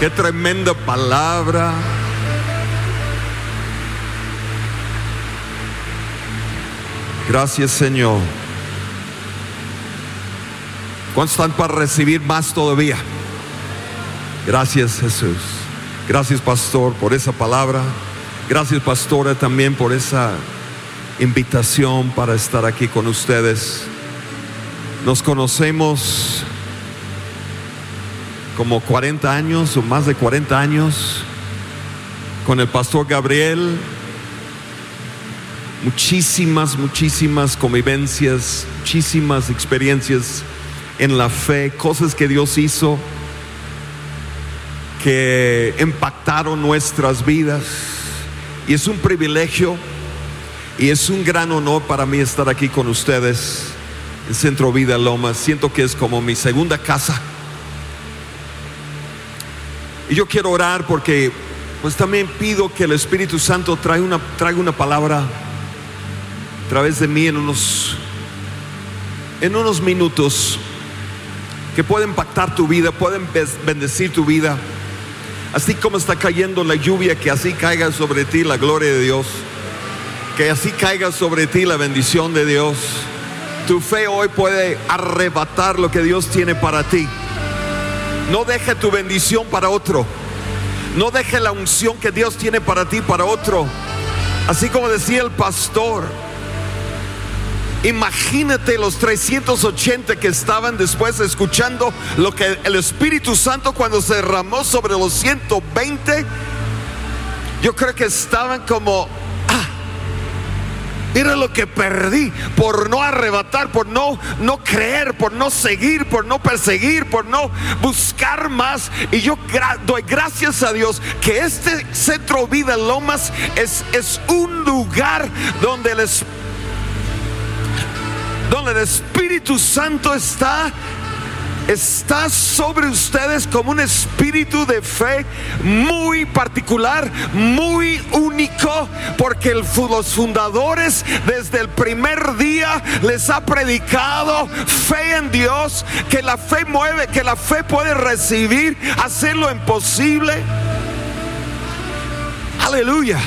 Qué tremenda palabra. Gracias Señor. ¿Cuántos están para recibir más todavía? Gracias Jesús. Gracias pastor por esa palabra. Gracias pastora también por esa invitación para estar aquí con ustedes. Nos conocemos como 40 años o más de 40 años con el pastor Gabriel. Muchísimas, muchísimas convivencias, muchísimas experiencias en la fe, cosas que Dios hizo que impactaron nuestras vidas. Y es un privilegio y es un gran honor para mí estar aquí con ustedes en Centro Vida Loma. Siento que es como mi segunda casa. Y yo quiero orar porque pues también pido que el Espíritu Santo traiga una, traiga una palabra a través de mí en unos, en unos minutos que pueden impactar tu vida, pueden bendecir tu vida. Así como está cayendo la lluvia, que así caiga sobre ti la gloria de Dios. Que así caiga sobre ti la bendición de Dios. Tu fe hoy puede arrebatar lo que Dios tiene para ti. No deje tu bendición para otro. No deje la unción que Dios tiene para ti para otro. Así como decía el pastor. Imagínate los 380 que estaban después escuchando lo que el Espíritu Santo cuando se derramó sobre los 120. Yo creo que estaban como, mira lo que perdí por no arrebatar, por no, no creer, por no seguir, por no perseguir, por no buscar más. Y yo doy gracias a Dios que este centro Vida Lomas es, es un lugar donde el donde el Espíritu Santo está está sobre ustedes como un espíritu de fe muy particular, muy único, porque los fundadores desde el primer día les ha predicado fe en Dios, que la fe mueve, que la fe puede recibir, hacer lo imposible. Aleluya.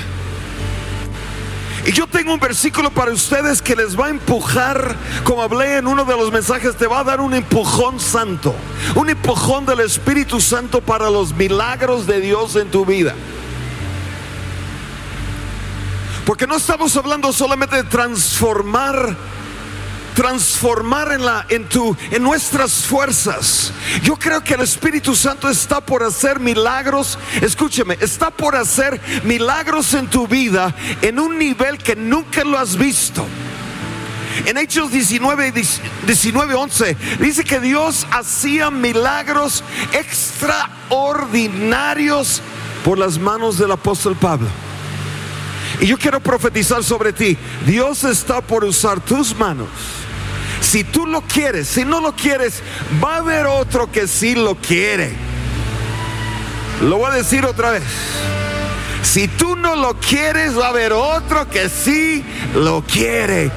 Y yo tengo un versículo para ustedes que les va a empujar, como hablé en uno de los mensajes, te va a dar un empujón santo, un empujón del Espíritu Santo para los milagros de Dios en tu vida. Porque no estamos hablando solamente de transformar transformar en la en tu en nuestras fuerzas. Yo creo que el Espíritu Santo está por hacer milagros, escúcheme, está por hacer milagros en tu vida en un nivel que nunca lo has visto. En Hechos 19, 19, 11 dice que Dios hacía milagros extraordinarios por las manos del apóstol Pablo. Y yo quiero profetizar sobre ti. Dios está por usar tus manos si tú lo quieres, si no lo quieres, va a haber otro que sí lo quiere. Lo voy a decir otra vez. Si tú no lo quieres, va a haber otro que sí lo quiere.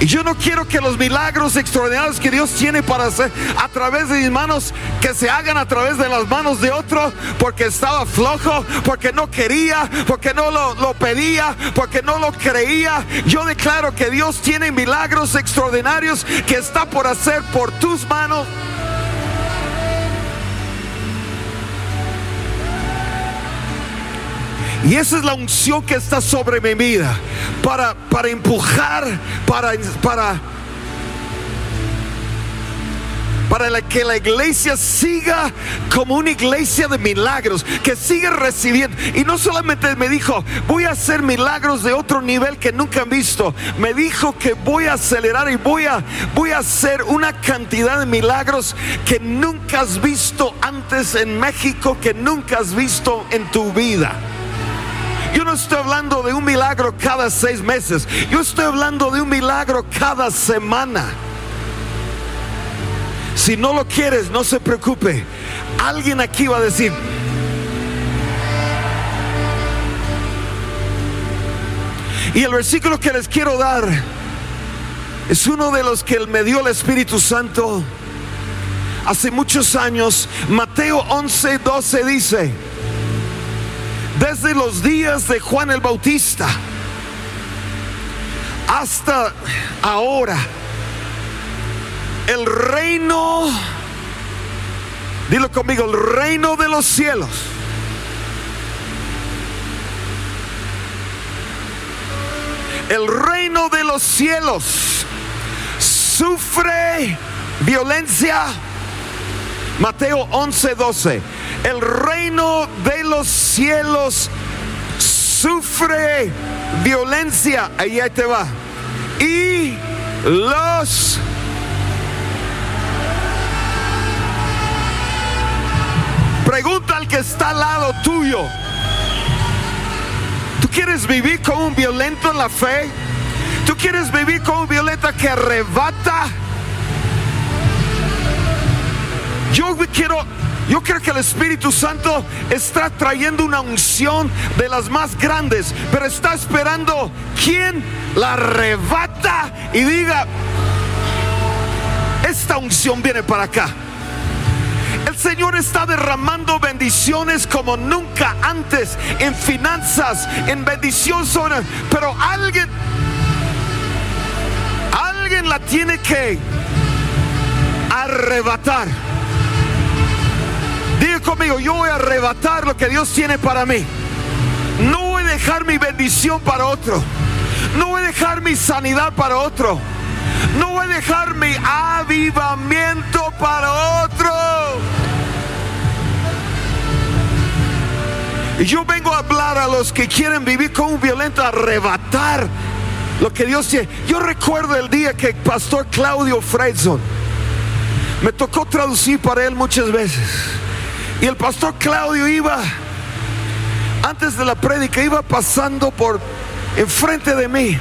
Y yo no quiero que los milagros extraordinarios que Dios tiene para hacer a través de mis manos, que se hagan a través de las manos de otro, porque estaba flojo, porque no quería, porque no lo, lo pedía, porque no lo creía. Yo declaro que Dios tiene milagros extraordinarios que está por hacer por tus manos. Y esa es la unción que está sobre mi vida. Para, para empujar, para, para, para que la iglesia siga como una iglesia de milagros, que siga recibiendo. Y no solamente me dijo, voy a hacer milagros de otro nivel que nunca han visto. Me dijo que voy a acelerar y voy a, voy a hacer una cantidad de milagros que nunca has visto antes en México, que nunca has visto en tu vida. Yo no estoy hablando de un milagro cada seis meses. Yo estoy hablando de un milagro cada semana. Si no lo quieres, no se preocupe. Alguien aquí va a decir, Y el versículo que les quiero dar es uno de los que me dio el Espíritu Santo hace muchos años, Mateo 11, 12 dice, desde los días de Juan el Bautista hasta ahora, el reino, dilo conmigo, el reino de los cielos. El reino de los cielos sufre violencia. Mateo 11, 12. El reino de los cielos sufre violencia. Ahí, ahí te va. Y los Pregunta al que está al lado tuyo. ¿Tú quieres vivir como un violento en la fe? ¿Tú quieres vivir como un violento que arrebata? Yo quiero, yo creo que el Espíritu Santo está trayendo una unción de las más grandes, pero está esperando quien la arrebata y diga, esta unción viene para acá. El Señor está derramando bendiciones como nunca antes en finanzas, en bendición pero alguien alguien la tiene que arrebatar. Conmigo, yo voy a arrebatar lo que Dios tiene para mí. No voy a dejar mi bendición para otro. No voy a dejar mi sanidad para otro. No voy a dejar mi avivamiento para otro. Y yo vengo a hablar a los que quieren vivir con un violento, arrebatar lo que Dios tiene. Yo recuerdo el día que el pastor Claudio Fredson me tocó traducir para él muchas veces. Y el pastor Claudio iba, antes de la prédica, iba pasando por enfrente de mí.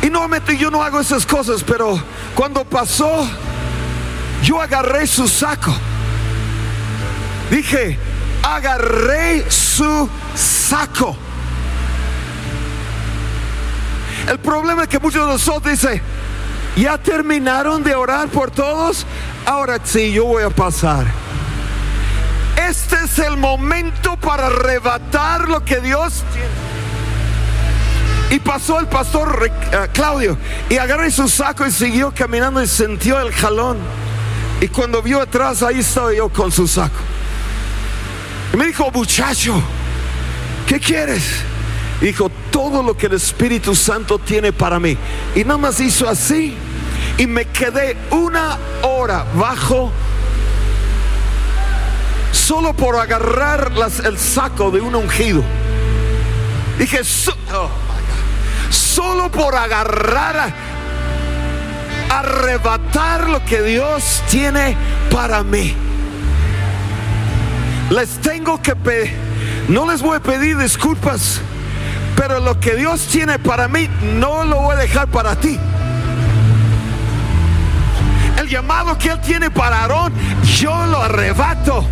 Y nuevamente yo no hago esas cosas, pero cuando pasó, yo agarré su saco. Dije, agarré su saco. El problema es que muchos de nosotros dicen, ¿ya terminaron de orar por todos? Ahora sí, yo voy a pasar. Este es el momento para arrebatar lo que Dios tiene. Y pasó el pastor uh, Claudio y agarré su saco y siguió caminando y sintió el jalón. Y cuando vio atrás, ahí estaba yo con su saco. Y me dijo, muchacho, ¿qué quieres? Dijo, todo lo que el Espíritu Santo tiene para mí. Y nada más hizo así. Y me quedé una hora bajo solo por agarrar el saco de un ungido. Dije, so, oh, solo por agarrar, arrebatar lo que Dios tiene para mí. Les tengo que pedir, no les voy a pedir disculpas, pero lo que Dios tiene para mí no lo voy a dejar para ti. El llamado que Él tiene para Aarón, yo lo arrebato.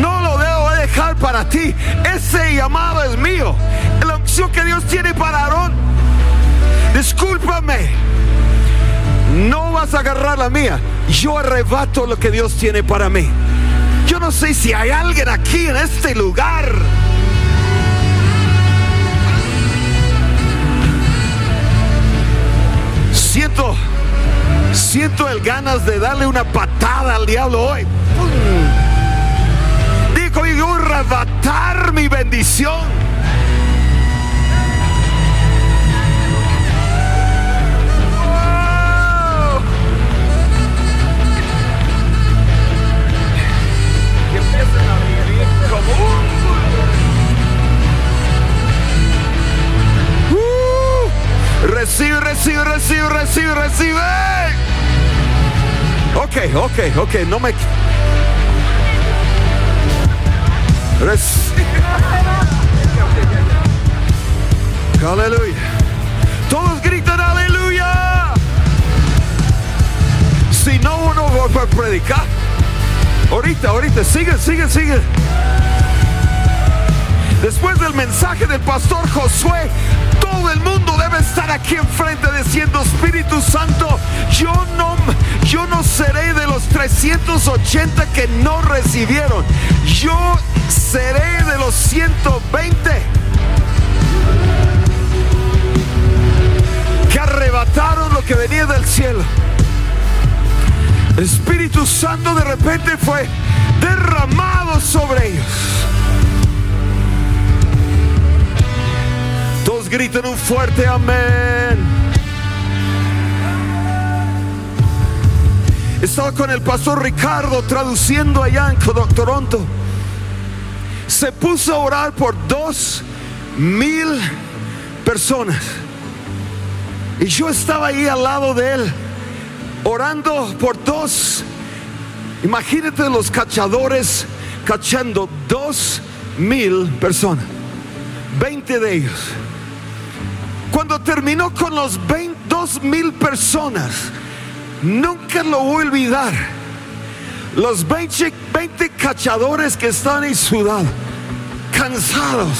No lo debo dejar para ti. Ese llamado es mío. La opción que Dios tiene para Aarón, discúlpame. No vas a agarrar la mía. Yo arrebato lo que Dios tiene para mí. Yo no sé si hay alguien aquí en este lugar. Siento, el ganas de darle una patada al diablo hoy. Digo, yo arrebatar mi bendición. Recibe, recibe, recibe, recibe, recibe. Ok, ok, ok, no me. Aleluya. Todos gritan aleluya. Si no, uno va a predicar. Ahorita, ahorita, sigue, sigue, sigue. Después del mensaje del pastor Josué, todo el mundo debe estar aquí enfrente diciendo, Espíritu Santo, yo no, yo no seré de los 380 que no recibieron. Yo seré de los 120 que arrebataron lo que venía del cielo. El Espíritu Santo de repente fue derramado sobre ellos. Todos gritan un fuerte amén. Estaba con el pastor Ricardo traduciendo allá en Toronto. Se puso a orar por dos mil personas. Y yo estaba ahí al lado de él, orando por dos. Imagínate los cachadores cachando dos mil personas. Veinte de ellos. Cuando terminó con los dos mil personas, nunca lo voy a olvidar. Los 20, 20 cachadores que están en ciudad, cansados.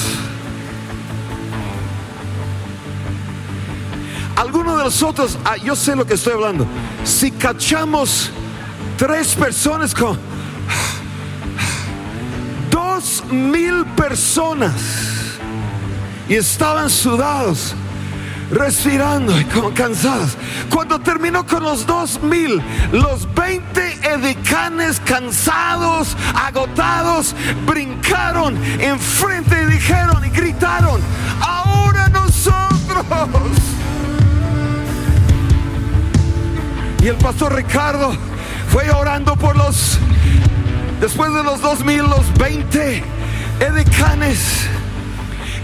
Algunos de nosotros, ah, yo sé lo que estoy hablando. Si cachamos tres personas con dos mil personas y estaban sudados respirando y como cansadas. Cuando terminó con los dos mil, los 20 edicanes cansados, agotados, brincaron enfrente y dijeron y gritaron, ahora nosotros. Y el pastor Ricardo fue orando por los, después de los dos mil, los 20 edicanes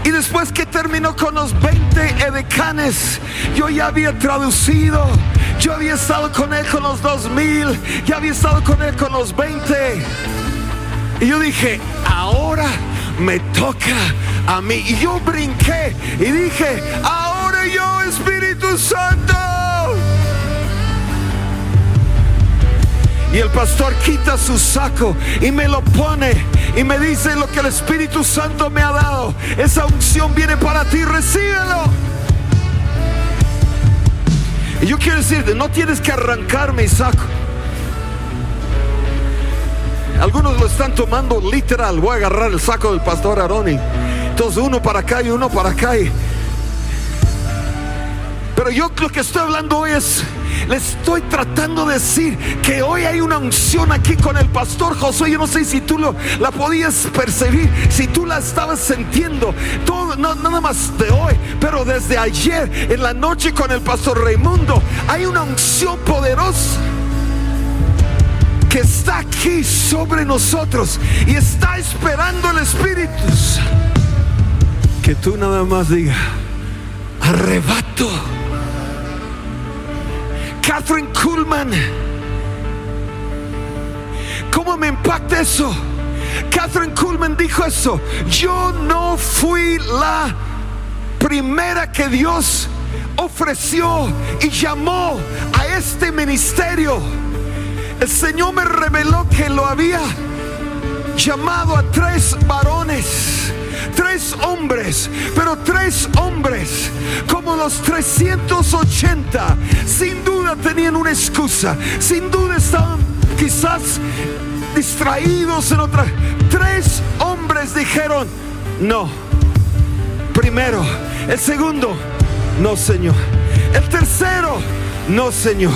y después que terminó con los 20 edecanes, yo ya había traducido, yo había estado con él con los 2000, ya había estado con él con los 20. Y yo dije, ahora me toca a mí. Y yo brinqué y dije, ahora yo, Espíritu Santo. Y el pastor quita su saco y me lo pone y me dice lo que el Espíritu Santo me ha dado. Esa unción viene para ti, recíbelo. Y yo quiero decirte, no tienes que arrancar mi saco. Algunos lo están tomando literal. Voy a agarrar el saco del pastor Aroni. Entonces uno para acá y uno para acá. Pero yo lo que estoy hablando hoy es le estoy tratando de decir que hoy hay una unción aquí con el pastor Josué. Yo no sé si tú lo, la podías percibir, si tú la estabas sintiendo, todo, no, nada más de hoy, pero desde ayer en la noche con el pastor Raimundo, hay una unción poderosa que está aquí sobre nosotros y está esperando el Espíritu. Que tú nada más diga, arrebato Catherine Kuhlman. ¿Cómo me impacta eso? Catherine Kuhlman dijo eso. Yo no fui la primera que Dios ofreció y llamó a este ministerio. El Señor me reveló que lo había llamado a tres varones tres hombres, pero tres hombres como los 380, sin duda tenían una excusa, sin duda estaban quizás distraídos en otra. Tres hombres dijeron, no. Primero, el segundo, no Señor. El tercero, no Señor.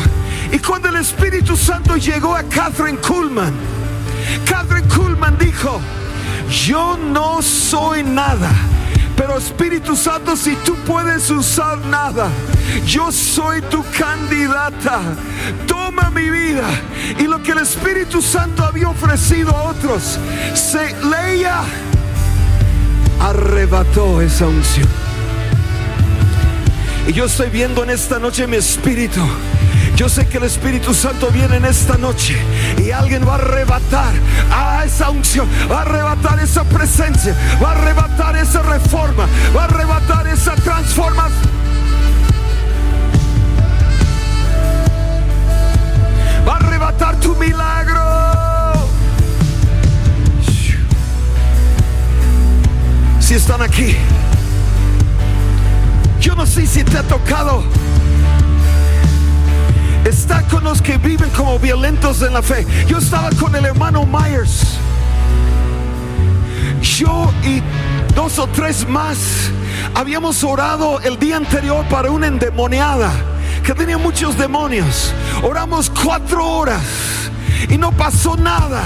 Y cuando el Espíritu Santo llegó a Catherine Kuhlman, Catherine Kuhlman dijo, yo no soy nada. Pero Espíritu Santo, si tú puedes usar nada, yo soy tu candidata. Toma mi vida. Y lo que el Espíritu Santo había ofrecido a otros, se leía, arrebató esa unción. Y yo estoy viendo en esta noche mi espíritu yo sé que el Espíritu Santo viene en esta noche y alguien va a arrebatar a esa unción, va a arrebatar esa presencia, va a arrebatar esa reforma, va a arrebatar esa transformación. Va a arrebatar tu milagro. Si están aquí, yo no si te ha tocado está con los que viven como violentos en la fe. Yo estaba con el hermano Myers. Yo y dos o tres más habíamos orado el día anterior para una endemoniada que tenía muchos demonios. Oramos cuatro horas y no pasó nada.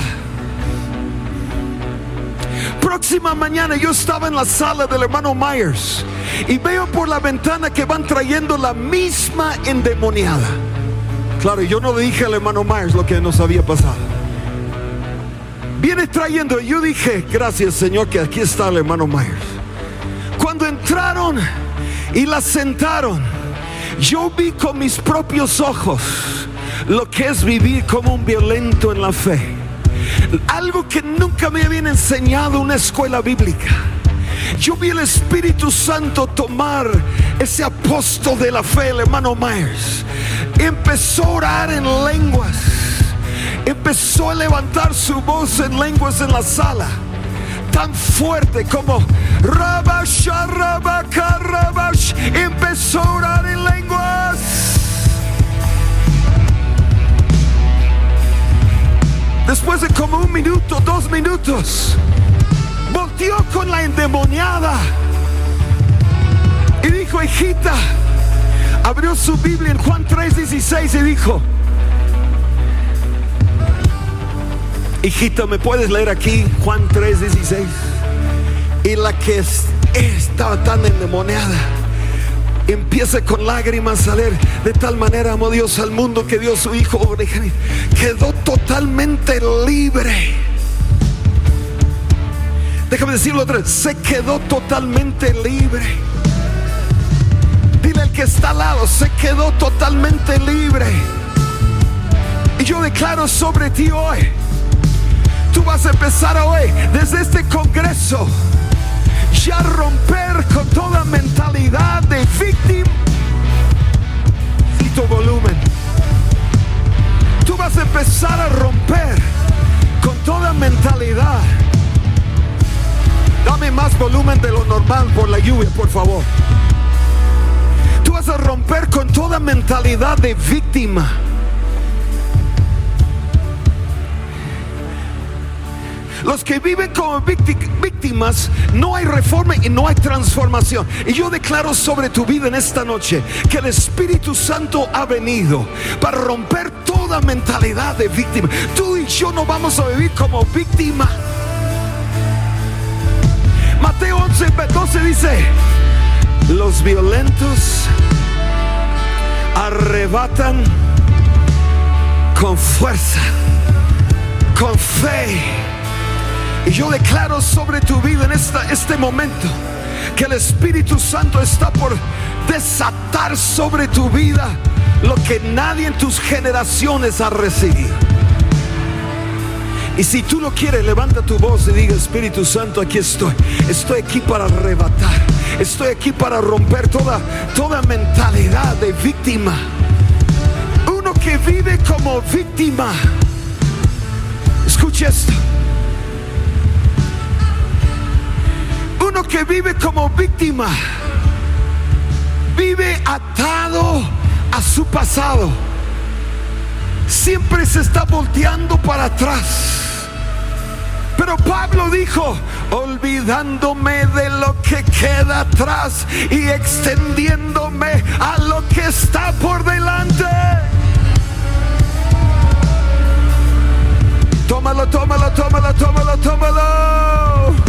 Próxima mañana yo estaba en la sala del hermano Myers y veo por la ventana que van trayendo la misma endemoniada. Claro, yo no le dije al hermano Myers lo que nos había pasado. Viene trayendo, yo dije, gracias Señor que aquí está el hermano Myers. Cuando entraron y la sentaron, yo vi con mis propios ojos lo que es vivir como un violento en la fe. Algo que nunca me habían enseñado una escuela bíblica. Yo vi el Espíritu Santo tomar ese apóstol de la fe, el hermano Myers. Empezó a orar en lenguas. Empezó a levantar su voz en lenguas en la sala. Tan fuerte como Rabash, Rabash. Empezó a orar en lenguas. Después de como un minuto, dos minutos, volteó con la endemoniada y dijo, hijita, abrió su Biblia en Juan 3:16 y dijo, hijita, ¿me puedes leer aquí Juan 3:16? Y la que estaba tan endemoniada empieza con lágrimas a leer. De tal manera amó Dios al mundo que dio su Hijo Quedó totalmente libre. Déjame decirlo otra vez. Se quedó totalmente libre. Que está al lado. Se quedó totalmente libre. Y yo declaro sobre ti hoy. Tú vas a empezar hoy desde este congreso ya romper con toda mentalidad de víctima. Y tu volumen. Tú vas a empezar a romper con toda mentalidad. Dame más volumen de lo normal por la lluvia, por favor. A romper con toda mentalidad de víctima Los que viven como víctimas, no hay reforma y no hay transformación. Y yo declaro sobre tu vida en esta noche que el Espíritu Santo ha venido para romper toda mentalidad de víctima. Tú y yo no vamos a vivir como víctima. Mateo 11, 12 dice, los violentos arrebatan con fuerza, con fe y yo declaro sobre tu vida en esta, este momento que el Espíritu Santo está por desatar sobre tu vida lo que nadie en tus generaciones ha recibido. Y si tú lo quieres, levanta tu voz y diga, Espíritu Santo, aquí estoy. Estoy aquí para arrebatar. Estoy aquí para romper toda, toda mentalidad de víctima. Uno que vive como víctima. Escucha esto. Uno que vive como víctima vive atado a su pasado. Siempre se está volteando para atrás. Pero Pablo dijo, olvidándome de lo que queda atrás y extendiéndome a lo que está por delante. Tómalo, tómalo, tómalo, tómalo, tómalo.